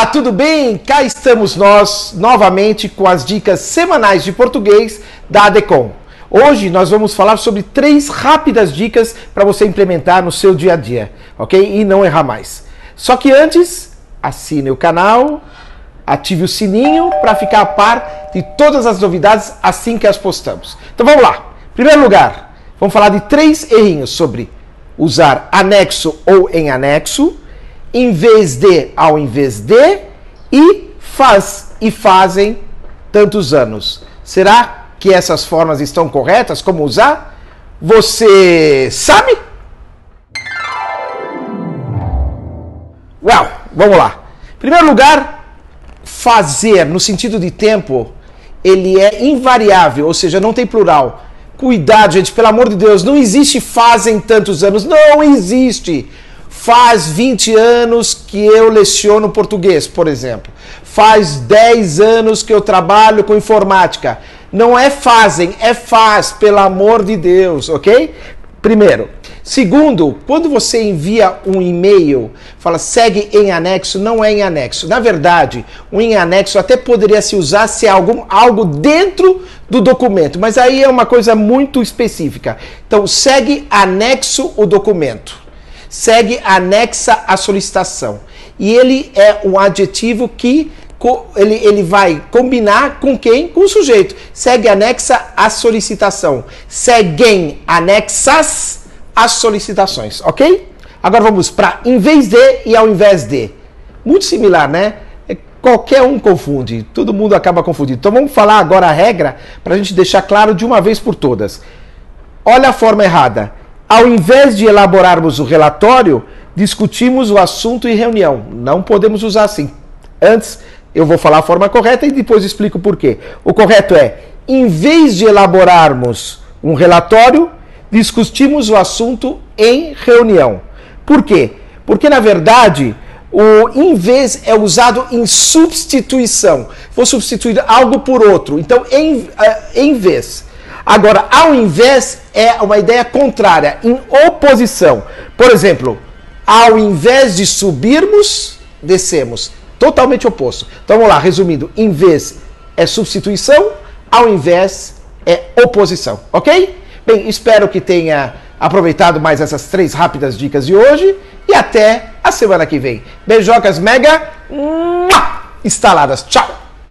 Olá, tudo bem? Cá estamos nós novamente com as dicas semanais de português da ADECOM. Hoje nós vamos falar sobre três rápidas dicas para você implementar no seu dia a dia, ok? E não errar mais. Só que antes, assine o canal, ative o sininho para ficar a par de todas as novidades assim que as postamos. Então vamos lá. Primeiro lugar, vamos falar de três errinhos sobre usar anexo ou em anexo em vez de ao invés de e faz e fazem tantos anos. Será que essas formas estão corretas? Como usar? Você sabe? Well, vamos lá. Em primeiro lugar, fazer no sentido de tempo, ele é invariável, ou seja, não tem plural. Cuidado, gente, pelo amor de Deus, não existe fazem tantos anos, não existe. Faz 20 anos que eu leciono português, por exemplo. Faz 10 anos que eu trabalho com informática. Não é fazem, é faz, pelo amor de Deus, ok? Primeiro. Segundo, quando você envia um e-mail, fala segue em anexo, não é em anexo. Na verdade, o em anexo até poderia se usar se é algum, algo dentro do documento, mas aí é uma coisa muito específica. Então, segue anexo o documento segue anexa à solicitação. E ele é um adjetivo que ele, ele vai combinar com quem? Com o sujeito. Segue anexa à solicitação. Seguem anexas às solicitações, ok? Agora vamos para em vez de e ao invés de. Muito similar, né? É, qualquer um confunde, todo mundo acaba confundindo. Então vamos falar agora a regra para a gente deixar claro de uma vez por todas. Olha a forma errada ao invés de elaborarmos o relatório, discutimos o assunto em reunião. Não podemos usar assim. Antes, eu vou falar a forma correta e depois explico por quê. O correto é, em vez de elaborarmos um relatório, discutimos o assunto em reunião. Por quê? Porque, na verdade, o em vez é usado em substituição. Vou substituir algo por outro. Então, em, uh, em vez. Agora, ao invés é uma ideia contrária, em oposição. Por exemplo, ao invés de subirmos, descemos. Totalmente oposto. Então vamos lá, resumindo: em vez é substituição, ao invés é oposição. Ok? Bem, espero que tenha aproveitado mais essas três rápidas dicas de hoje e até a semana que vem. Beijocas mega instaladas. Tchau!